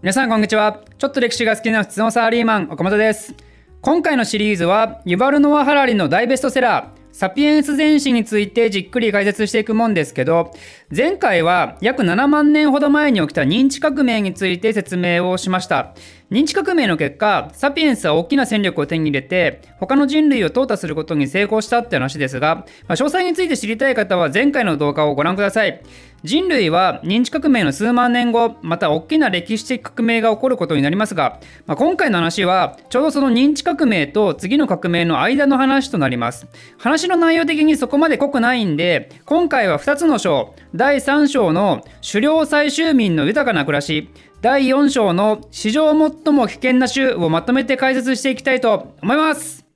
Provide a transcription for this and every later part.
皆さんこんにちは。ちょっと歴史が好きな普通のサラリーマン岡本です。今回のシリーズはユバルノア・ハラリの大ベストセラーサピエンス全史についてじっくり解説していくもんですけど前回は約7万年ほど前に起きた認知革命について説明をしました。認知革命の結果サピエンスは大きな戦力を手に入れて他の人類を淘汰することに成功したって話ですが、まあ、詳細について知りたい方は前回の動画をご覧ください。人類は認知革命の数万年後また大きな歴史的革命が起こることになりますが、まあ、今回の話はちょうどその認知革命と次の革命の間の話となります。話の内容的にそこまで濃くないんで今回は2つの章第3章の狩猟採集民の豊かな暮らし第4章の史上最も危険な州をまとめて解説していきたいと思います。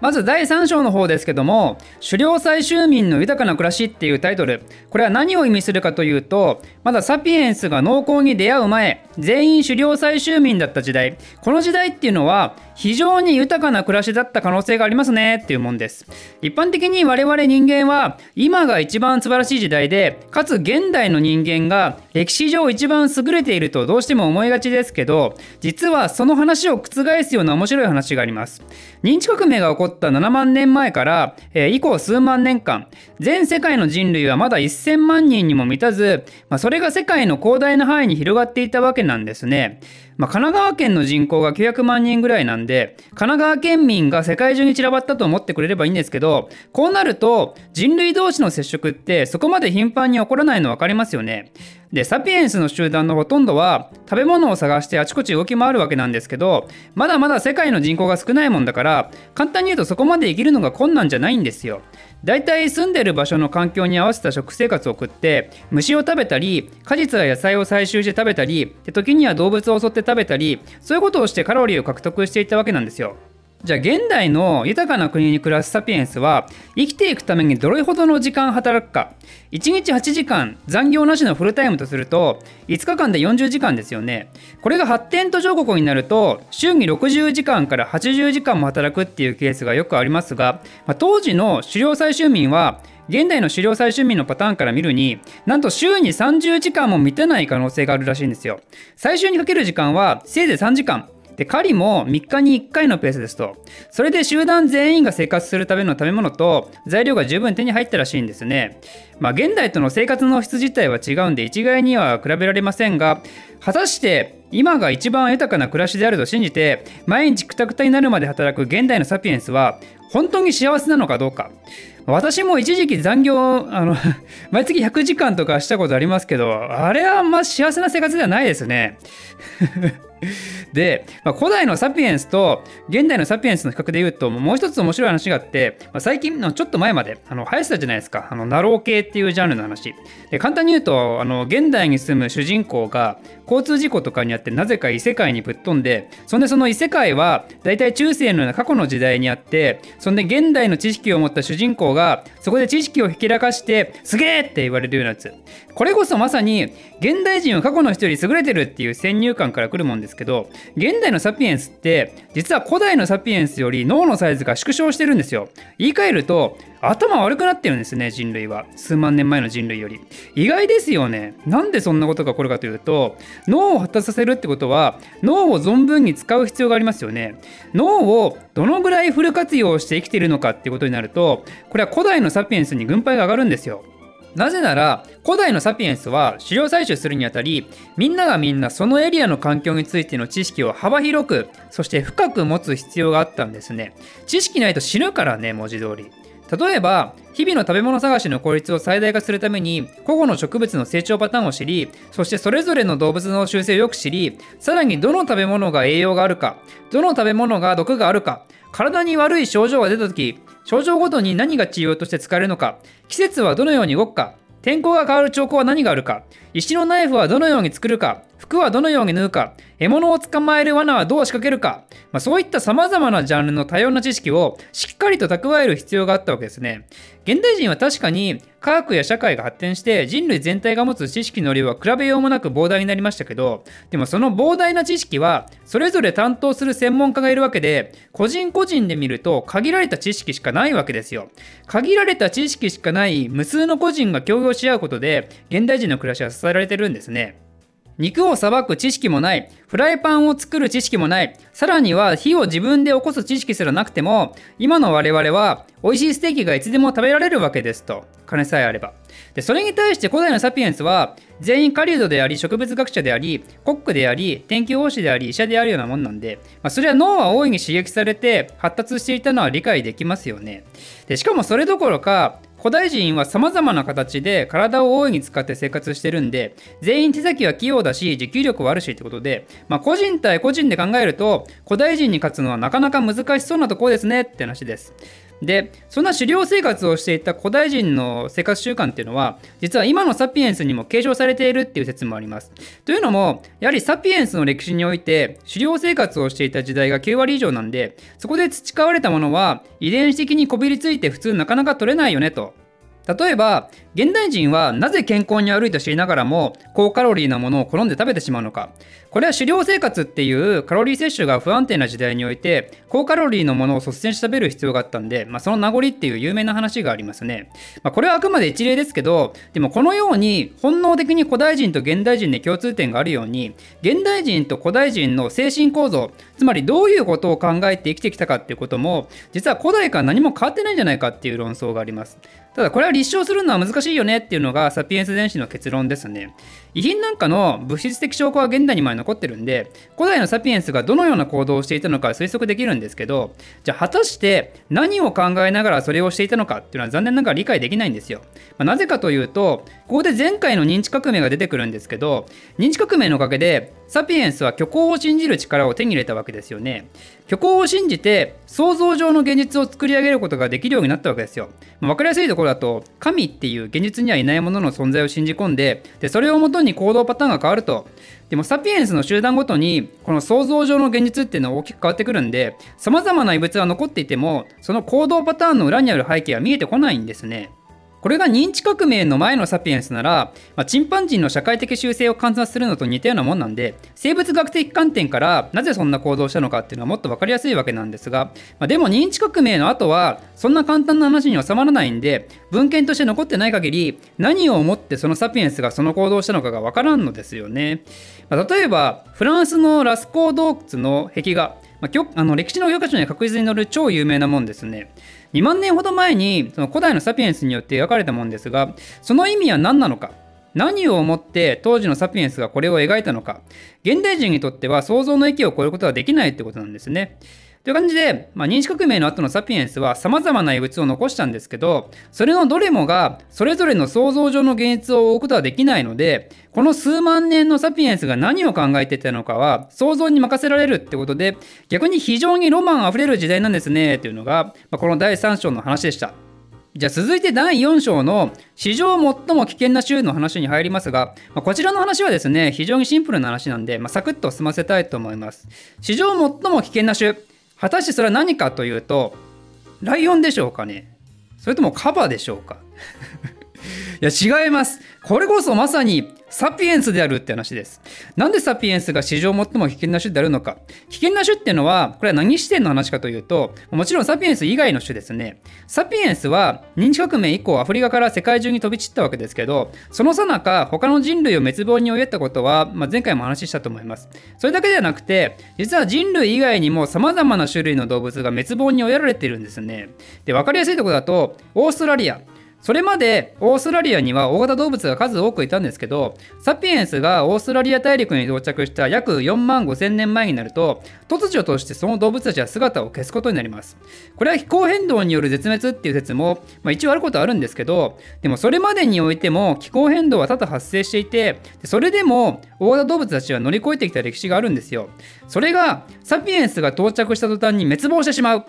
まず第3章の方ですけども狩猟採集民の豊かな暮らしっていうタイトル。これは何を意味するかというとまだサピエンスが農耕に出会う前全員狩猟採集民だった時代。この時代っていうのは非常に豊かな暮らしだった可能性がありますね。っていうもんです。一般的に我々人間は今が一番素晴らしい時代でかつ現代の人間が歴史上一番優れているとどうしても思いがちですけど実はその話を覆すような面白い話があります。認知革命が起こった7万年前から、えー、以降数万年間全世界の人類はまだ1000万人にも満たず、まあ、それが世界の広大な範囲に広がっていたわけなんですね。まあ、神奈川県の人口が900万人ぐらいなんで神奈川県民が世界中に散らばったと思ってくれればいいんですけどこうなると人類同士の接触ってそこまで頻繁に起こらないの分かりますよね。でサピエンスの集団のほとんどは食べ物を探してあちこち動き回るわけなんですけどまだまだ世界の人口が少ないもんだから簡単に言うとそこまで生きるのが困難じゃないんですよ。だいたい住んでる場所の環境に合わせた食生活を送って虫を食べたり果実や野菜を採集して食べたりで時には動物を襲って食べたりそういうことをしてカロリーを獲得していったわけなんですよ。じゃあ現代の豊かな国に暮らすサピエンスは生きていくためにどれほどの時間働くか1日8時間残業なしのフルタイムとすると5日間で40時間ですよねこれが発展途上国になると週に60時間から80時間も働くっていうケースがよくありますが、まあ、当時の狩猟採集民は現代の狩猟採集民のパターンから見るになんと週に30時間も満たない可能性があるらしいんですよ。採集にかける時間はせいぜい3時間。で狩りも3日に1回のペースですと。それで集団全員が生活するための食べ物と材料が十分手に入ったらしいんですね。まあ現代との生活の質自体は違うんで一概には比べられませんが果たして今が一番豊かな暮らしであると信じて毎日くたくたになるまで働く現代のサピエンスは本当に幸せなのかどうか。私も一時期残業あの 毎月100時間とかしたことありますけどあれはあんま幸せな生活ではないですね。で、まあ、古代のサピエンスと現代のサピエンスの比較で言うともう一つ面白い話があって、まあ、最近のちょっと前まであの流行ってたじゃないですか。あのナロー系っていうジャンルの話。で簡単に言うとあの現代に住む主人公が交通事故とかにあってなぜか異世界にぶっ飛んでそんでその異世界は大体中世のような過去の時代にあってそんで現代の知識を持った主人公がそこで知識をひけらかしてすげえって言われるようなやつ。これこそまさに現代人は過去の人より優れてるっていう先入観から来るもんですけど現代のサピエンスって実は古代のサピエンスより脳のサイズが縮小してるんですよ。言い換えると頭悪くなってるんですね人類は。数万年前の人類より。意外ですよね。なんでそんなことが起こるかというと脳を発達させるってことは脳を存分に使う必要がありますよね。脳をどのぐらいフル活用して生きてるのかってことになるとこれは古代のサピエンスに軍配が上がるんですよ。なぜなら古代のサピエンスは狩猟採集するにあたりみんながみんなそのエリアの環境についての知識を幅広くそして深く持つ必要があったんですね。知識ないと死ぬからね文字通り。例えば日々の食べ物探しの効率を最大化するために個々の植物の成長パターンを知りそしてそれぞれの動物の習性をよく知りさらにどの食べ物が栄養があるかどの食べ物が毒があるか体に悪い症状が出た時症状ごとに何が治療として使えるのか季節はどのように動くか天候が変わる兆候は何があるか石のナイフはどのように作るか服はどのように縫うか獲物を捕まえる罠はどう仕掛けるか、まあ、そういった様々なジャンルの多様な知識をしっかりと蓄える必要があったわけですね。現代人は確かに科学や社会が発展して人類全体が持つ知識の量は比べようもなく膨大になりましたけどでもその膨大な知識はそれぞれ担当する専門家がいるわけで個人個人で見ると限られた知識しかないわけですよ限られた知識しかない無数の個人が協業し合うことで現代人の暮らしは支えられてるんですね肉をさばく知識もない。フライパンを作る知識もない。さらには火を自分で起こす知識すらなくても今の我々は美味しいステーキがいつでも食べられるわけですと。金さえあれば。でそれに対して古代のサピエンスは全員狩人であり植物学者でありコックであり天気予報士であり医者であるようなもんなんで、まあ、それは脳は大いに刺激されて発達していたのは理解できますよね。でしかもそれどころか古代人は様々な形で体を大いに使って生活してるんで、全員手先は器用だし、持久力はあるしってことで、まあ、個人対個人で考えると、古代人に勝つのはなかなか難しそうなところですねって話です。でそんな狩猟生活をしていた古代人の生活習慣っていうのは実は今のサピエンスにも継承されているっていう説もあります。というのもやはりサピエンスの歴史において狩猟生活をしていた時代が9割以上なんでそこで培われたものは遺伝子的にこびりついて普通なかなか取れないよねと例えば現代人はなぜ健康に悪いと知りながらも高カロリーなものを好んで食べてしまうのかこれは狩猟生活っていうカロリー摂取が不安定な時代において高カロリーのものを率先して食べる必要があったんで、まあ、その名残っていう有名な話がありますね、まあ、これはあくまで一例ですけどでもこのように本能的に古代人と現代人で共通点があるように現代人と古代人の精神構造つまりどういうことを考えて生きてきたかっていうことも実は古代から何も変わってないんじゃないかっていう論争がありますただこれは立証するのは難しいよねっていうのがサピエンス電子の結論ですね。遺品なんかの物質的証拠は現代にまで残ってるんで、古代のサピエンスがどのような行動をしていたのか推測できるんですけど、じゃあ果たして何を考えながらそれをしていたのかっていうのは残念ながら理解できないんですよ。まあ、なぜかというと、ここで前回の認知革命が出てくるんですけど、認知革命のおかげでサピエンスは虚構を信じる力を手に入れたわけですよね。虚構を信じて想像上の現実を作り上げることができるようになったわけですよ。まあ、分かりやすいところだと神っていう現実にはいないものの存在を信じ込んででそれをもとに行動パターンが変わるとでもサピエンスの集団ごとにこの想像上の現実っていうのは大きく変わってくるんで様々な異物は残っていてもその行動パターンの裏にある背景は見えてこないんですね。これが認知革命の前のサピエンスなら、まあ、チンパンジーの社会的習性を観察するのと似たようなもんなんで生物学的観点からなぜそんな行動したのかっていうのはもっと分かりやすいわけなんですが、まあ、でも認知革命の後はそんな簡単な話に収まらないんで文献として残ってない限り何を思ってそのサピエンスがその行動をしたのかが分からんのですよね、まあ、例えばフランスのラスコー洞窟の壁画まあ、あの歴史の教科書には確実に載る超有名なもんですね。2万年ほど前にその古代のサピエンスによって描かれたもんですがその意味は何なのか何を思って当時のサピエンスがこれを描いたのか現代人にとっては想像の域を超えることはできないってことなんですね。という感じで、まあ、認知革命の後のサピエンスは様々な異物を残したんですけど、それのどれもがそれぞれの想像上の現実を追うことはできないので、この数万年のサピエンスが何を考えてたのかは想像に任せられるってことで、逆に非常にロマンあふれる時代なんですね、というのが、まあ、この第3章の話でした。じゃあ続いて第4章の史上最も危険な州の話に入りますが、まあ、こちらの話はですね、非常にシンプルな話なんで、まあ、サクッと済ませたいと思います。史上最も危険な州、果たしてそれは何かというと、ライオンでしょうかね。それともカバでしょうか。いや違います。これこそまさにサピエンスであるって話です。なんでサピエンスが史上最も危険な種であるのか。危険な種っていうのは、これは何視点の話かというと、もちろんサピエンス以外の種ですね。サピエンスは認知革命以降アフリカから世界中に飛び散ったわけですけど、そのさなか他の人類を滅亡に追いやったことは、まあ、前回も話したと思います。それだけではなくて、実は人類以外にも様々な種類の動物が滅亡に追いやられているんですね。で、わかりやすいところだと、オーストラリア。それまでオーストラリアには大型動物が数多くいたんですけどサピエンスがオーストラリア大陸に到着した約4万5千年前になると突如としてその動物たちは姿を消すことになります。これは気候変動による絶滅っていう説も、まあ、一応あることはあるんですけどでもそれまでにおいても気候変動は多々発生していてそれでも大型動物たちは乗り越えてきた歴史があるんですよ。それがサピエンスが到着した途端に滅亡してしまう。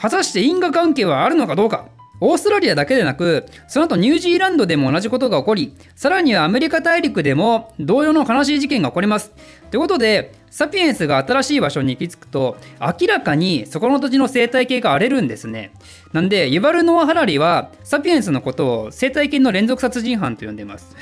果たして因果関係はあるのかどうか。オーストラリアだけでなく、その後ニュージーランドでも同じことが起こり、さらにはアメリカ大陸でも同様の悲しい事件が起こります。ということで、サピエンスが新しい場所に行き着くと、明らかにそこの土地の生態系が荒れるんですね。なんで、ユバルノア・ハラリは、サピエンスのことを生態系の連続殺人犯と呼んでいます。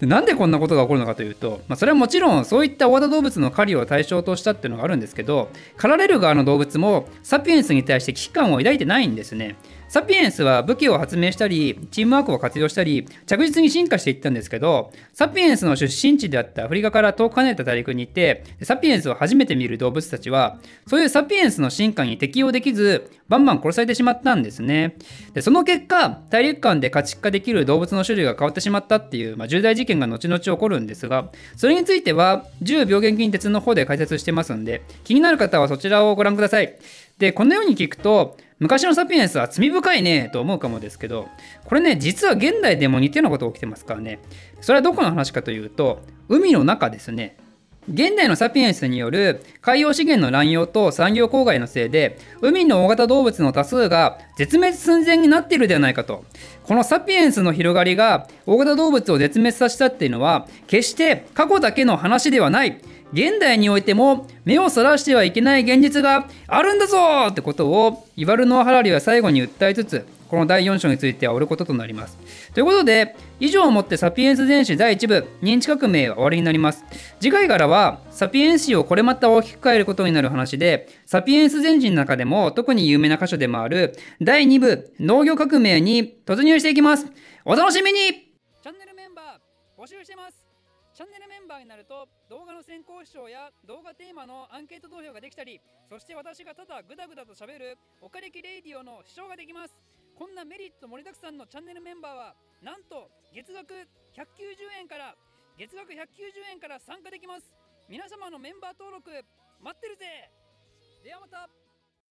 なんでこんなことが起こるのかというと、まあ、それはもちろんそういった大型動物の狩りを対象としたっていうのがあるんですけど狩られる側の動物もサピエンスに対して危機感を抱いてないんですねサピエンスは武器を発明したりチームワークを活用したり着実に進化していったんですけどサピエンスの出身地であったアフリカから遠く離れた大陸に行ってサピエンスを初めて見る動物たちはそういうサピエンスの進化に適応できずバンバン殺されてしまったんですね。でその結果大陸間で家畜化できる動物の種類が変わってしまったっていう、まあ、重大事件が後々起こるんですがそれについては10病原菌鉄の方で解説してますんで気になる方はそちらをご覧ください。でこのように聞くと昔のサピエンスは罪深いねと思うかもですけどこれね実は現代でも似たようなことが起きてますからね。それはどこの話かというと海の中ですね。現代のサピエンスによる海洋資源の乱用と産業公害のせいで海の大型動物の多数が絶滅寸前になっているではないかと。このサピエンスの広がりが大型動物を絶滅させたっていうのは決して過去だけの話ではない。現代においても目をそらしてはいけない現実があるんだぞってことをイワルノア・ハラリは最後に訴えつつこの第4章については終わることとなります。ということで以上をもってサピエンス全史第1部認知革命は終わりになります。次回からはサピエンス史をこれまた大きく変えることになる話でサピエンス全史の中でも特に有名な箇所でもある第2部農業革命に突入していきます。お楽しみにチャンネルメンバー募集してますチャンネルメンバーになると動画の先行視聴や動画テーマのアンケート投票ができたりそして私がただグダグダと喋るおかれきレイディオの視聴ができます。こんなメリット盛りだくさんのチャンネルメンバーはなんと月額190円から月額190円から参加できます。皆様のメンバー登録待ってるぜ。ではまた。